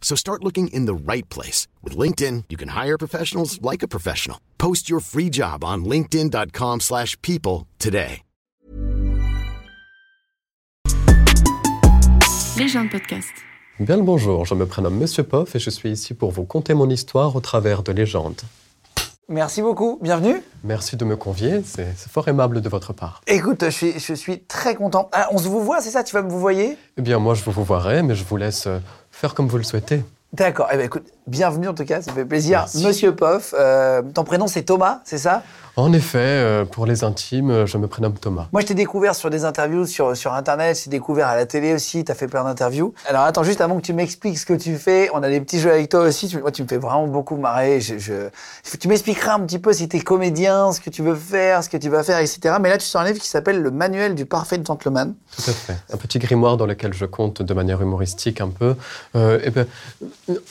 So start looking in the right place. With LinkedIn, you can hire professionals like a professional. Post your free job on linkedin.com slash people today. Légende podcast. Bien le bonjour, je me prénomme Monsieur Poff et je suis ici pour vous conter mon histoire au travers de légendes. Merci beaucoup, bienvenue. Merci de me convier, c'est fort aimable de votre part. Écoute, je suis, je suis très content. Ah, on se vous voit, c'est ça Tu vas me vous voyez? Eh bien moi je vous vous verrai, mais je vous laisse euh, faire comme vous le souhaitez. D'accord, eh ben, écoute, bienvenue en tout cas, ça fait plaisir. Merci. Monsieur Poff, euh, ton prénom c'est Thomas, c'est ça? En effet, euh, pour les intimes, je me prénomme Thomas. Moi, je t'ai découvert sur des interviews sur, sur Internet, je t'ai découvert à la télé aussi, tu as fait plein d'interviews. Alors, attends, juste avant que tu m'expliques ce que tu fais, on a des petits jeux avec toi aussi. Tu, moi, tu me fais vraiment beaucoup marrer. Je, je- tu m'expliqueras un petit peu si tu es comédien, ce que tu veux faire, ce que tu vas faire, etc. Mais là, tu sors un livre qui s'appelle Le Manuel du Parfait Gentleman. Tout à fait. Un petit grimoire dans lequel je compte de manière humoristique un peu euh, ben,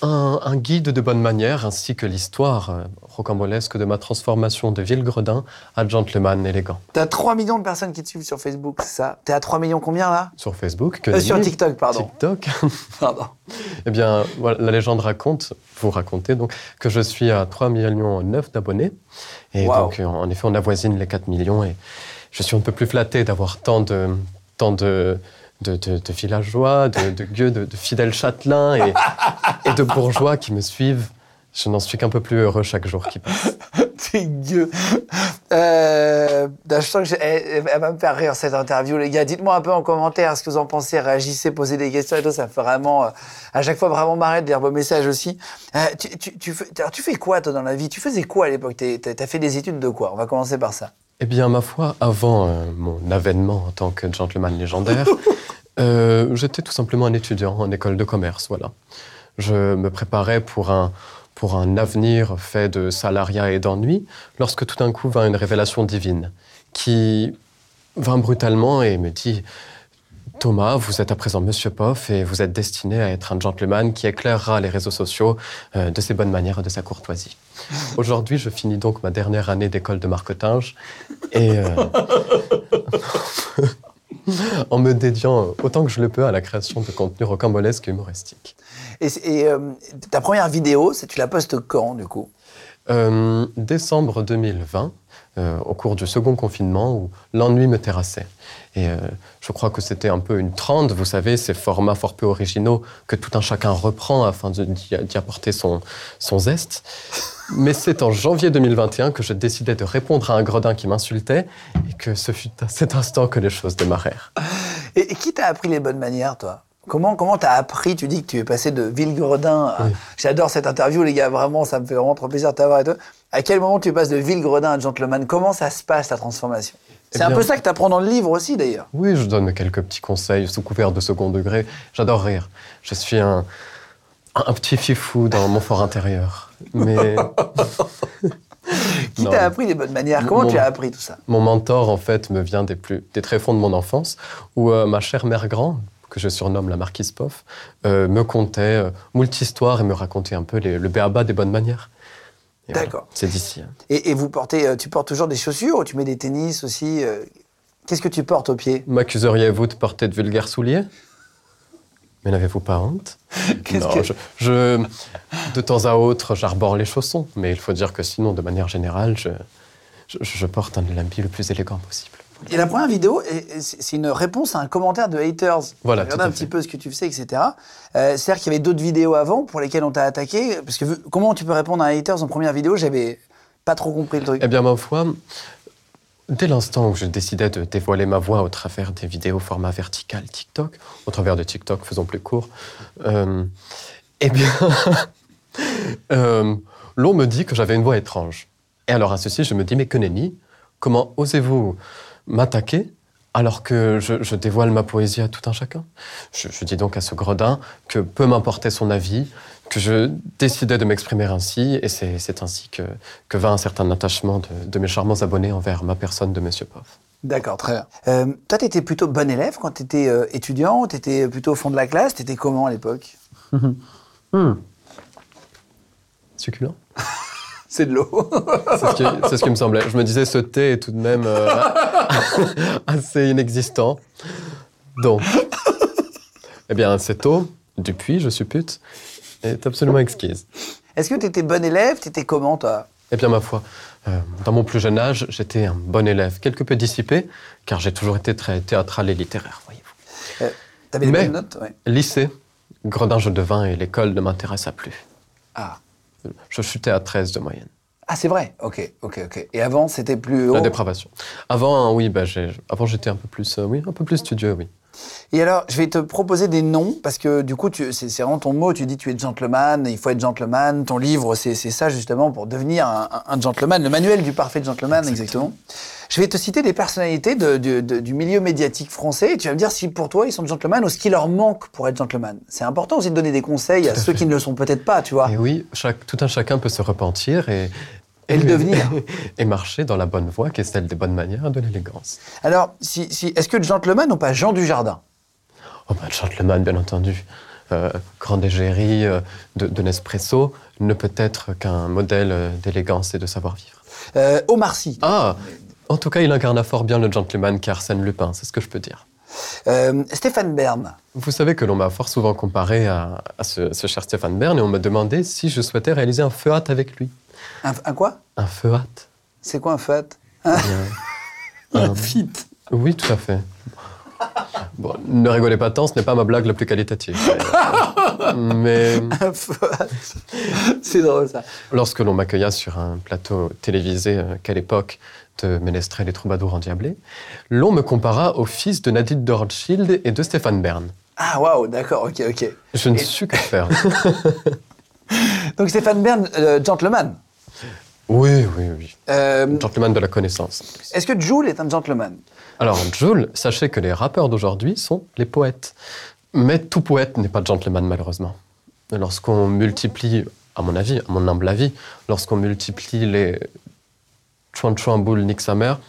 un, un guide de bonne manière ainsi que l'histoire euh, rocambolesque de ma transformation de ville-gredin à gentleman élégant. Tu as 3 millions de personnes qui te suivent sur Facebook, c'est ça? Tu es à 3 millions combien là? Sur Facebook, que Euh, Sur. TikTok, pardon. TikTok. Pardon. Eh bien, voilà, la légende raconte, vous racontez donc, que je suis à 3 millions 9 d'abonnés. Et Wow. donc, euh, en effet, on avoisine les 4 millions. Et je suis un peu plus flatté d'avoir tant de, tant de, de, de- de villageois, de, de gueux, de, de fidèles châtelains et de bourgeois qui me suivent. Je n'en suis qu'un peu plus heureux chaque jour qui passe. T'es gueux. Euh, je sens que elle, elle va me faire rire cette interview, les gars. Dites-moi un peu en commentaire ce que vous en pensez. Réagissez, posez des questions et tout. Ça me fait vraiment, euh, à chaque fois, vraiment marrer de lire vos messages aussi. Euh, tu, tu, tu, fais, alors, tu fais quoi, toi, dans la vie? Tu faisais quoi à l'époque? T'as fait des études de quoi? On va commencer par ça. Eh bien, ma foi, avant euh, mon avènement en tant que gentleman légendaire, j'étais tout simplement un étudiant en école de commerce, voilà. Je me préparais pour un, pour un avenir fait de salariat et d'ennui, lorsque tout d'un coup vint une révélation divine, qui vint brutalement et me dit Thomas, vous êtes à présent Monsieur Poff et vous êtes destiné à être un gentleman qui éclairera les réseaux sociaux euh, de ses bonnes manières et de sa courtoisie. Aujourd'hui, je finis donc ma dernière année d'école de marketing et euh, en me dédiant autant que je le peux à la création de contenu rocambolesque et humoristique. Et, euh, ta première vidéo, tu la postes quand, du coup? Euh, décembre 2020, euh, au cours du second confinement, où l'ennui me terrassait. Et je crois que c'était un peu une trend, vous savez, ces formats fort peu originaux que tout un chacun reprend afin d'y apporter son, son zeste. Mais c'est en janvier 2021 que je décidai de répondre à un gredin qui m'insultait et que ce fut à cet instant que les choses démarrèrent. Et, et qui t'a appris les bonnes manières, toi? Comment comment t'as appris Tu dis que tu es passé de Villegredin à... Oui. J'adore cette interview, les gars, vraiment, ça me fait vraiment trop plaisir de t'avoir. À quel moment tu passes de Villegredin à Gentleman? Comment ça se passe, ta transformation? C'est Eh un bien- peu ça que tu apprends dans le livre aussi, d'ailleurs. Oui, je donne quelques petits conseils sous couvert de second degré. J'adore rire. Je suis un, un petit fifou dans mon fort intérieur. Mais Qui t'a appris les bonnes manières? Comment Mon- tu as appris tout ça? mon mentor, en fait, me vient des, plus, des tréfonds de mon enfance, où euh, ma chère mère grand, que je surnomme la marquise Poff, euh, me contait euh, moult histoires et me racontait un peu les- le béaba des bonnes manières. Voilà, D'accord. C'est d'ici. hein. et, et vous portez, euh, tu portes toujours des chaussures ou tu mets des tennis aussi Qu'est-ce que tu portes au pied? M'accuseriez-vous de porter de vulgaires souliers? Mais n'avez-vous pas honte? Qu'est-ce Non, que- je, je- de temps à autre, j'arbore les chaussons, mais il faut dire que sinon, de manière générale, je, je, je porte un de l'habit le plus élégant possible. Et la première vidéo, c'est une réponse à un commentaire de haters. Voilà, Regarde un petit peu ce que tu fais, etc. Euh, C'est-à-dire qu'il y avait d'autres vidéos avant pour lesquelles on t'a attaqué. Parce que comment tu peux répondre à un haters en première vidéo? J'avais pas trop compris le truc. Eh bien, ma foi, dès l'instant où je décidais de dévoiler ma voix au travers des vidéos format vertical TikTok, au travers de TikTok, faisons plus court, euh, eh bien, euh, l'on me dit que j'avais une voix étrange. Et alors, à ceci, je me dis, mais que nenni, comment osez-vous m'attaquer alors que je, je dévoile ma poésie à tout un chacun. Je, je dis donc à ce gredin que peu m'importait son avis, que je décidais de m'exprimer ainsi, et c'est ainsi que, que vint un certain attachement de, de mes charmants abonnés envers ma personne de Monsieur Poff. D'accord, très bien. Euh, toi, tu étais plutôt bon élève quand tu étais étudiant Tu étais plutôt au fond de la classe? Tu étais comment à l'époque? Succulent C'est de l'eau. C'est ce, qui- c'est ce qui me semblait. Je me disais, ce thé est tout de même euh, assez inexistant. Donc, eh bien, cette eau, du puits, je suppute, est absolument exquise. Est-ce que tu étais bon élève? Tu étais comment, toi? Eh bien, ma foi, euh, dans mon plus jeune âge, j'étais un bon élève, quelque peu dissipé, car j'ai toujours été très théâtral et littéraire, voyez-vous. T'avais des Mais- bonnes notes ouais. Lycée, gredin je devins et l'école ne m'intéressa plus. Ah. Je chutais à 13 de moyenne. Ah, c'est vrai Ok, ok, ok. Et avant, c'était plus haut? La dépravation. Avant, hein, oui, bah, j'ai- avant j'étais un peu plus, euh, oui, un peu plus studieux, oui. Et alors, je vais te proposer des noms, parce que du coup, c'est vraiment ton mot, tu dis tu es gentleman, il faut être gentleman. Ton livre, c'est ça justement pour devenir un, gentleman, le manuel du parfait gentleman, exactement. Je vais te citer des personnalités de- de- de- du milieu médiatique français, et tu vas me dire si pour toi ils sont gentlemen ou ce qui leur manque pour être gentleman. C'est important aussi de donner des conseils à, ceux qui ne le sont peut-être pas, tu vois. Et oui, chaque, tout un chacun peut se repentir et, Et le devenir. et marcher dans la bonne voie qui est celle des bonnes manières et de l'élégance. Alors, si, si, est-ce que gentleman ou pas Jean Dujardin? Oh, bah, le gentleman, bien entendu. Euh, grande égérie euh, de, de Nespresso ne peut être qu'un modèle euh, d'élégance et de savoir-vivre. euh, Omar Sy Ah En tout cas, il incarna fort bien le gentleman qu'Arsène Lupin, c'est ce que je peux dire. euh, Stéphane Bern Vous savez que l'on m'a fort souvent comparé à, à ce, ce cher Stéphane Bern et on me demandait si je souhaitais réaliser un feu hâte avec lui. Un, un quoi? Un feu hâte C'est quoi un Eh bien, Un un- fit Oui, tout à fait. Bon, ne rigolez pas tant, ce n'est pas ma blague la plus qualitative. Mais Un fat C'est drôle ça. lorsque l'on m'accueilla sur un plateau télévisé, euh, quelle époque, de Ménestrel et Troubadour endiablés, l'on me compara au fils de Nadine de Rothschild et de Stéphane Bern. Ah waouh, d'accord, ok, ok. Je ne Et- sus que faire. Donc Stéphane Bern, euh, gentleman. Oui, oui, oui. Euh, Gentleman de la connaissance. Est-ce que Jules est un gentleman? Alors, Jules, sachez que les rappeurs d'aujourd'hui sont les poètes. Mais tout poète n'est pas gentleman, malheureusement. Lorsqu'on multiplie, à mon avis, à mon humble avis, lorsqu'on multiplie les chouin chouin boule nique sa mère,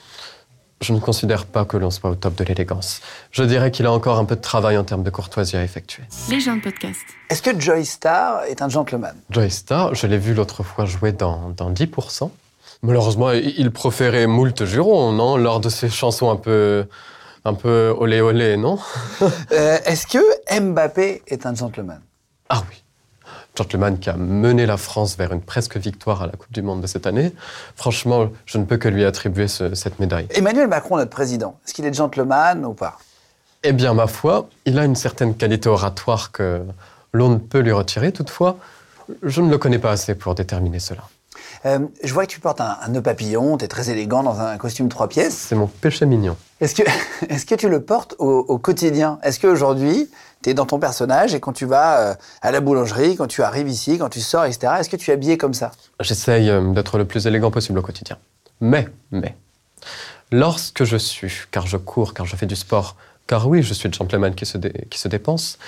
je ne considère pas que l'on soit au top de l'élégance. Je dirais qu'il a encore un peu de travail en termes de courtoisie à effectuer. Les gens de podcast. Est-ce que Joy Star est un gentleman? Joy Star, je l'ai vu l'autre fois jouer dans, dans 10%. Malheureusement, il proférait moult jurons, non? Lors de ses chansons un peu, un peu olé olé, non? Euh, Est-ce que Mbappé est un gentleman? Ah oui. Gentleman qui a mené la France vers une presque victoire à la Coupe du Monde de cette année. Franchement, je ne peux que lui attribuer ce- cette médaille. Emmanuel Macron, notre président, est-ce qu'il est gentleman ou pas? Eh bien, ma foi, il a une certaine qualité oratoire que l'on ne peut lui retirer. Toutefois, je ne le connais pas assez pour déterminer cela. Euh, Je vois que tu portes un, un nœud papillon, tu es très élégant dans un costume trois pièces. C'est mon péché mignon. Est-ce que, est que tu le portes au, au quotidien? Est-ce qu'aujourd'hui, tu es dans ton personnage et quand tu vas euh, à la boulangerie, quand tu arrives ici, quand tu sors, etc., est-ce que tu es habillé comme ça? J'essaye euh, d'être le plus élégant possible au quotidien. Mais, mais, lorsque je suis, car je cours, car je fais du sport, car oui, je suis le gentleman qui se, dé- qui se dépense,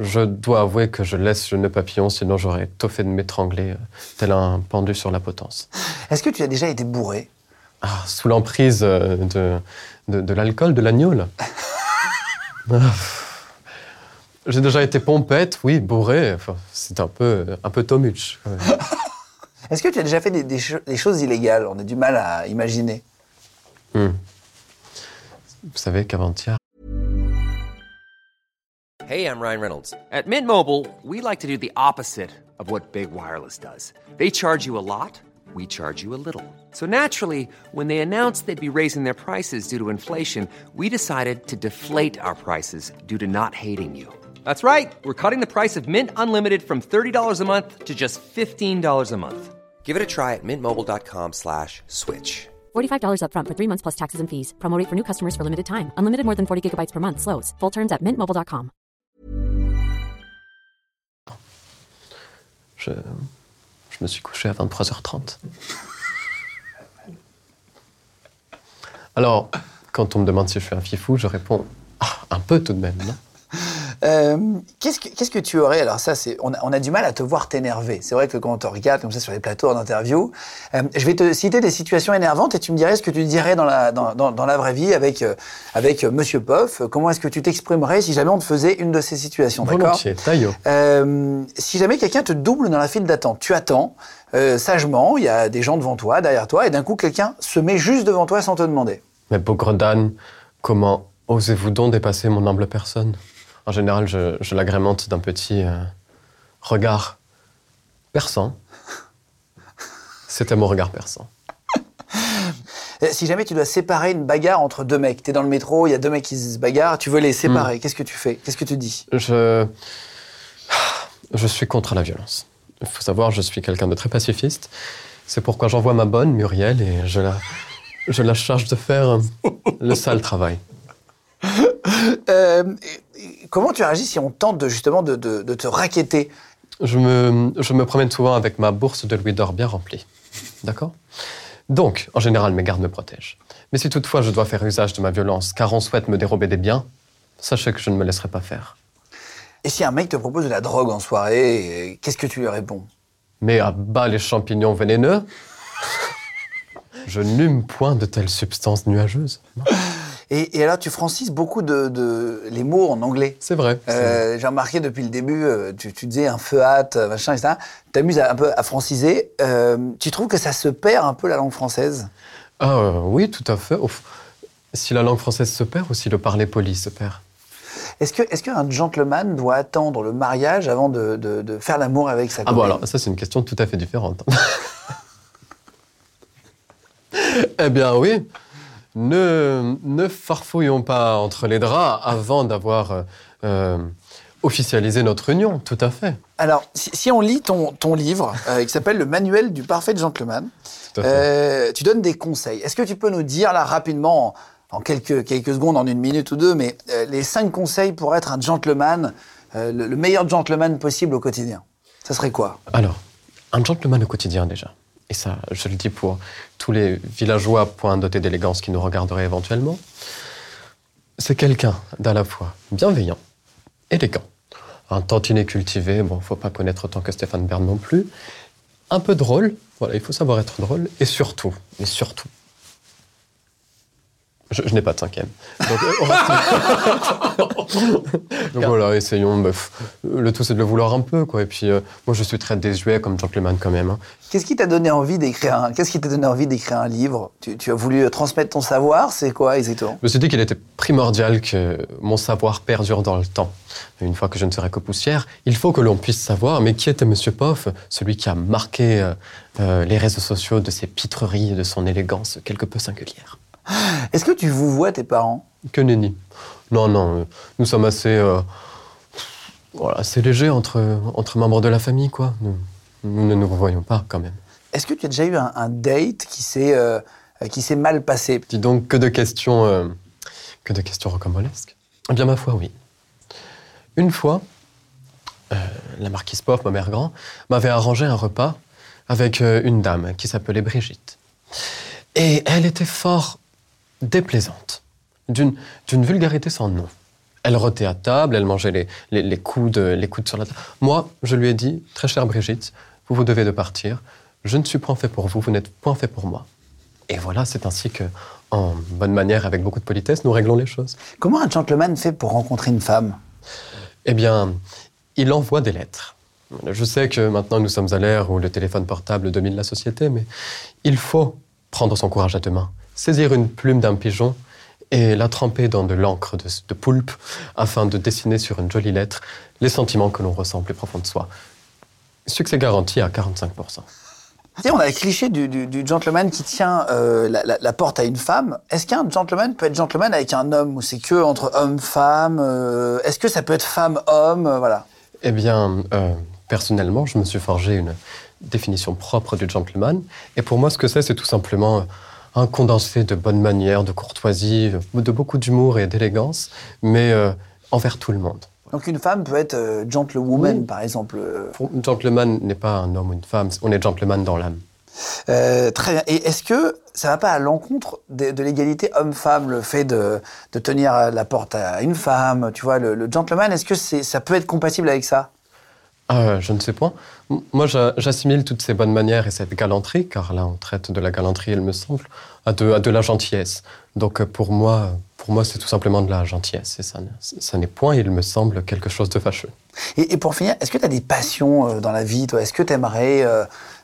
je dois avouer que je laisse le nœud papillon, sinon j'aurais tôt fait de m'étrangler, euh, tel un pendu sur la potence. Est-ce que tu as déjà été bourré? Ah, sous l'emprise de, de, de l'alcool, de. Ah, J'ai déjà été pompette, oui, bourré. Enfin, c'est un peu, un peu tomuch. Est-ce que tu as déjà fait des, des cho- des choses illégales? On a du mal à imaginer. Hmm. Vous savez qu'avant-hier, Hey, I'm Ryan Reynolds. At Mint Mobile, we like to do the opposite of what Big Wireless does. They charge you a lot, we charge you a little. So naturally, when they announced they'd be raising their prices due to inflation, we decided to deflate our prices due to not hating you. That's right. We're cutting the price of Mint Unlimited from $30 a month to just $15 a month. Give it a try at mintmobile.com slash switch. $45 upfront for three months plus taxes and fees. Promo rate for new customers for limited time. Unlimited more than 40 gigabytes per month. Slows. Full terms at mintmobile.com. je, je me suis couché à 23h30. Alors, quand on me demande si je suis un fifou, je réponds ah, un peu tout de même, non Euh, qu'est-ce, que, qu'est-ce que tu aurais Alors ça, c'est, on, a, on a du mal à te voir t'énerver. C'est vrai que quand on te regarde comme ça sur les plateaux en interview, euh, je vais te citer des situations énervantes et tu me dirais ce que tu dirais dans la, dans, dans, dans la vraie vie avec, euh, avec euh, Monsieur Poff. Comment est-ce que tu t'exprimerais si jamais on te faisait une de ces situations d'accord? Volontiers, taillot. Euh, si jamais quelqu'un te double dans la file d'attente, tu attends sagement, il y a des gens devant toi, derrière toi, et d'un coup quelqu'un se met juste devant toi sans te demander. Mais bougre d'âne, comment osez-vous donc dépasser mon humble personne? En général, je, je l'agrémente d'un petit euh, regard perçant. C'était mon regard perçant. Euh, Si jamais tu dois séparer une bagarre entre deux mecs, t'es dans le métro, il y a deux mecs qui se bagarrent, tu veux les séparer, qu'est-ce que tu fais? Qu'est-ce que tu dis? Je, je suis contre la violence. Il faut savoir, je suis quelqu'un de très pacifiste. C'est pourquoi j'envoie ma bonne, Muriel, et je la, je la charge de faire le sale travail. Euh, Comment tu réagis si on tente de, justement de, de- de te raqueter Je me, je me promène souvent avec ma bourse de louis d'or bien remplie. D'accord? Donc, en général, mes gardes me protègent. Mais si toutefois je dois faire usage de ma violence car on souhaite me dérober des biens, sachez que je ne me laisserai pas faire. Et si un mec te propose de la drogue en soirée, qu'est-ce que tu lui réponds? Mais à bas les champignons vénéneux? Je n'hume point de telles substances nuageuses. Et, et alors tu francises beaucoup de, de- les mots en anglais. C'est vrai. Euh, J'ai remarqué depuis le début, euh, tu, tu disais un feu hâte, euh, machin, etc. Tu t'amuses un peu à franciser. Euh, tu trouves que ça se perd un peu la langue française? Ah euh, oui, tout à fait. Ouf. Si la langue française se perd ou si le parler poli se perd Est-ce qu'un gentleman doit attendre le mariage avant de, de- de faire l'amour avec sa Ah copine? bon, alors ça c'est une question tout à fait différente. eh bien oui, ne, ne farfouillons pas entre les draps avant d'avoir euh, euh, officialisé notre union, tout à fait. Alors, si, si on lit ton, ton livre, euh, qui s'appelle Le Manuel du parfait gentleman, euh, tu donnes des conseils. Est-ce que tu peux nous dire, là, rapidement, en, quelques, quelques secondes, en une minute ou deux, mais euh, les cinq conseils pour être un gentleman, euh, le, le meilleur gentleman possible au quotidien? Ça serait quoi? Alors, un gentleman au quotidien déjà. Et ça, je le dis pour tous les villageois point dotés d'élégance qui nous regarderaient éventuellement. C'est quelqu'un d'à la fois bienveillant, élégant, un tantinet cultivé, bon, faut pas connaître autant que Stéphane Bern non plus, un peu drôle, voilà, il faut savoir être drôle, et surtout, mais surtout, je, je n'ai pas de cinquième. Donc, euh, Donc voilà, essayons. bah, le tout, c'est de le vouloir un peu, quoi. Et puis, euh, moi, je suis très désuet comme gentleman quand même. hein. Qu'est-ce qui t'a donné envie d'écrire un, qu'est-ce qui t'a donné envie d'écrire un livre? Tu, tu as voulu euh, transmettre ton savoir C'est quoi exactement? Je me suis dit qu'il était primordial que mon savoir perdure dans le temps. Une fois que je ne serai que poussière, il faut que l'on puisse savoir, mais qui était Monsieur Poff, celui qui a marqué euh, euh, les réseaux sociaux de ses pitreries et de son élégance quelque peu singulière. Est-ce que tu vous vois tes parents? Que nenni. Non, non, euh, nous sommes assez, euh, voilà, assez légers entre, entre membres de la famille, quoi. Nous, nous ne nous revoyons pas, quand même. Est-ce que tu as déjà eu un, un date qui s'est euh, qui s'est mal passé? Dis donc, que de questions, euh, que de questions rocambolesques. Eh bien, ma foi, oui. Une fois, la marquise Poff, ma mère grand, m'avait arrangé un repas avec une dame qui s'appelait Brigitte. Et elle était fort déplaisante, d'une vulgarité sans nom. Elle rotait à table, elle mangeait les, les, les coudes, les coudes sur la table. Moi, je lui ai dit, très chère Brigitte, vous vous devez de partir. Je ne suis point fait pour vous, vous n'êtes point fait pour moi. Et voilà, c'est ainsi que, en bonne manière, avec beaucoup de politesse, nous réglons les choses. Comment un gentleman fait pour rencontrer une femme? Eh bien, il envoie des lettres. Je sais que maintenant nous sommes à l'ère où le téléphone portable domine la société, mais il faut prendre son courage à deux mains, saisir une plume d'un pigeon et la tremper dans de l'encre de, de poulpe afin de dessiner sur une jolie lettre les sentiments que l'on ressent plus profond de soi. Succès garanti à 45%. Tu sais, on a le cliché du, du- du gentleman qui tient euh, la, la- la porte à une femme. Est-ce qu'un gentleman peut être gentleman avec un homme ou c'est que entre homme-femme euh, Est-ce que ça peut être femme-homme euh, Voilà. Eh bien, personnellement, je me suis forgé une définition propre du gentleman. Et pour moi, ce que c'est, c'est tout simplement un condensé de bonne manière, de courtoisie, de beaucoup d'humour et d'élégance, mais euh, envers tout le monde. Donc une femme peut être euh, gentlewoman, Oui. par exemple. euh. Gentleman n'est pas un homme ou une femme, on est gentleman dans l'âme. Euh, très bien. Et est-ce que ça va pas à l'encontre de, de l'égalité homme-femme, le fait de, de tenir la porte à une femme, tu vois, le, le gentleman, est-ce que ça peut être compatible avec ça? Ah, je ne sais. M- Moi, j'a- j'assimile toutes ces bonnes manières et cette galanterie, car là, on traite de la galanterie, il me semble, à de, à de la gentillesse. Donc, euh, pour moi, pour moi, c'est tout simplement de la gentillesse. Et ça, ne- ça n'est point, il me semble, quelque chose de fâcheux. et, et pour finir, est-ce que tu as des passions euh, dans la vie, toi? Est-ce que tu aimerais.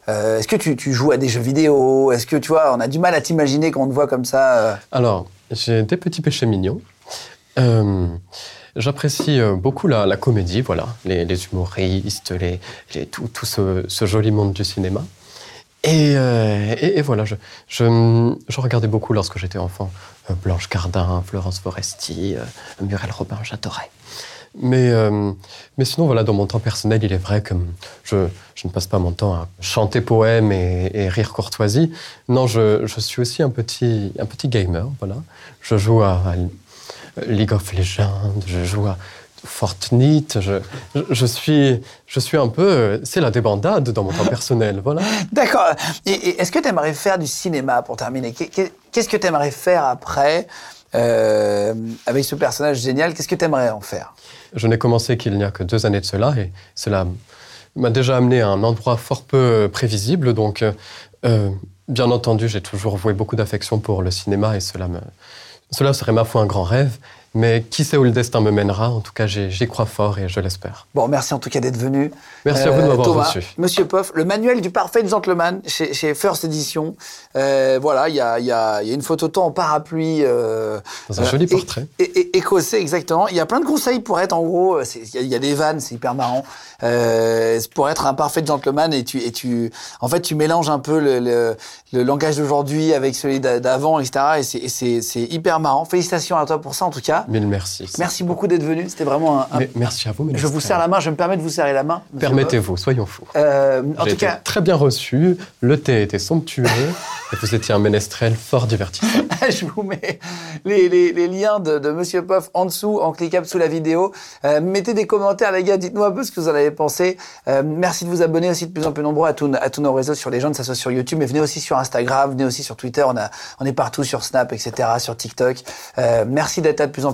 est-ce que tu, tu joues à des jeux vidéo? Est-ce que, tu vois, on a du mal à t'imaginer quand on te voit comme ça euh, Alors, j'ai des petits péchés mignons. Euh, J'apprécie euh, beaucoup la, comédie, voilà, les, humoristes, les, tout, tout ce, joli monde du cinéma. Et, euh, et- voilà, je, je, je regardais beaucoup lorsque j'étais enfant euh, Blanche Gardin, Florence Foresti, euh, Muriel Robin, j'adorais. Mais, mais sinon, voilà, dans mon temps personnel, il est vrai que je, je ne passe pas mon temps à chanter poèmes et, rire courtoisie. Non, je, suis aussi un petit, un petit gamer, voilà. Je joue à League of Legends, je joue à Fortnite, je, je, je suis, je suis un peu... C'est la débandade dans mon temps personnel, voilà. D'accord. Et, et est-ce que tu aimerais faire du cinéma pour terminer? Qu'est- qu'est- Qu'est-ce que tu aimerais faire après euh, avec ce personnage génial? Qu'est-ce que tu aimerais en faire? Je n'ai commencé qu'il n'y a que deux années de cela et cela m'a déjà amené à un endroit fort peu prévisible. Donc, euh, euh, bien entendu, j'ai toujours voué beaucoup d'affection pour le cinéma et cela, me, cela serait ma foi un grand rêve. Mais qui sait où le destin me mènera En tout cas, j'y crois fort et je l'espère. Bon, merci en tout cas d'être venu. Merci à vous de m'avoir Thomas, reçu. Monsieur Poff, le manuel du parfait gentleman chez, chez First Edition. Euh, voilà, il y a, il y, a, il y a une photo de toi en parapluie. euh, Dans un euh, joli é- portrait. é- écossais, exactement. Il y a plein de conseils pour être, en gros, euh, il y, a- il y a des vannes, c'est hyper marrant. Euh, pour être un parfait gentleman et tu, et tu, en fait, tu mélanges un peu le, le, le langage d'aujourd'hui avec celui d'a- d'avant, etc. Et et c'est hyper marrant. Félicitations à toi pour ça, en tout cas. Mille merci. Merci beaucoup d'être venu. C'était vraiment un, un- Mais merci à vous. Je vous serre la main. Je me permets de vous serrer la main. Permettez-vous, soyons fous. Euh, en tout été cas, très bien reçu, le thé était somptueux et vous étiez un ménestrel fort divertissant. je vous mets les, les- les liens de, de Monsieur Poff en dessous, en cliquable sous la vidéo. Euh, mettez des commentaires, les gars. Dites-nous un peu ce que vous en avez pensé. Euh, merci de vous abonner aussi de plus en plus nombreux à, tous- à tous nos réseaux sur les gens, que ça soit sur YouTube, mais venez aussi sur Instagram, venez aussi sur Twitter. On, a, on est partout sur Snap, etc., sur TikTok. Euh, merci d'être là de plus en plus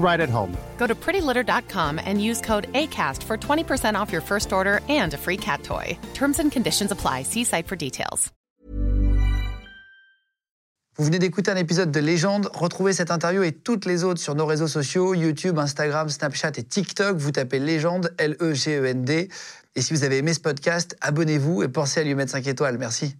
right at home. Go to prettylitter.com and use code ACAST for 20% off your first order and a free cat toy. Terms and conditions apply. See site for details. Vous venez d'écouter un épisode de Légende. Retrouvez cette interview et toutes les autres sur nos réseaux sociaux, YouTube, Instagram, Snapchat et TikTok. Vous tapez Légende, L-E-G-E-N-D. Et si vous avez aimé ce podcast, abonnez-vous et pensez à lui mettre 5 étoiles. Merci.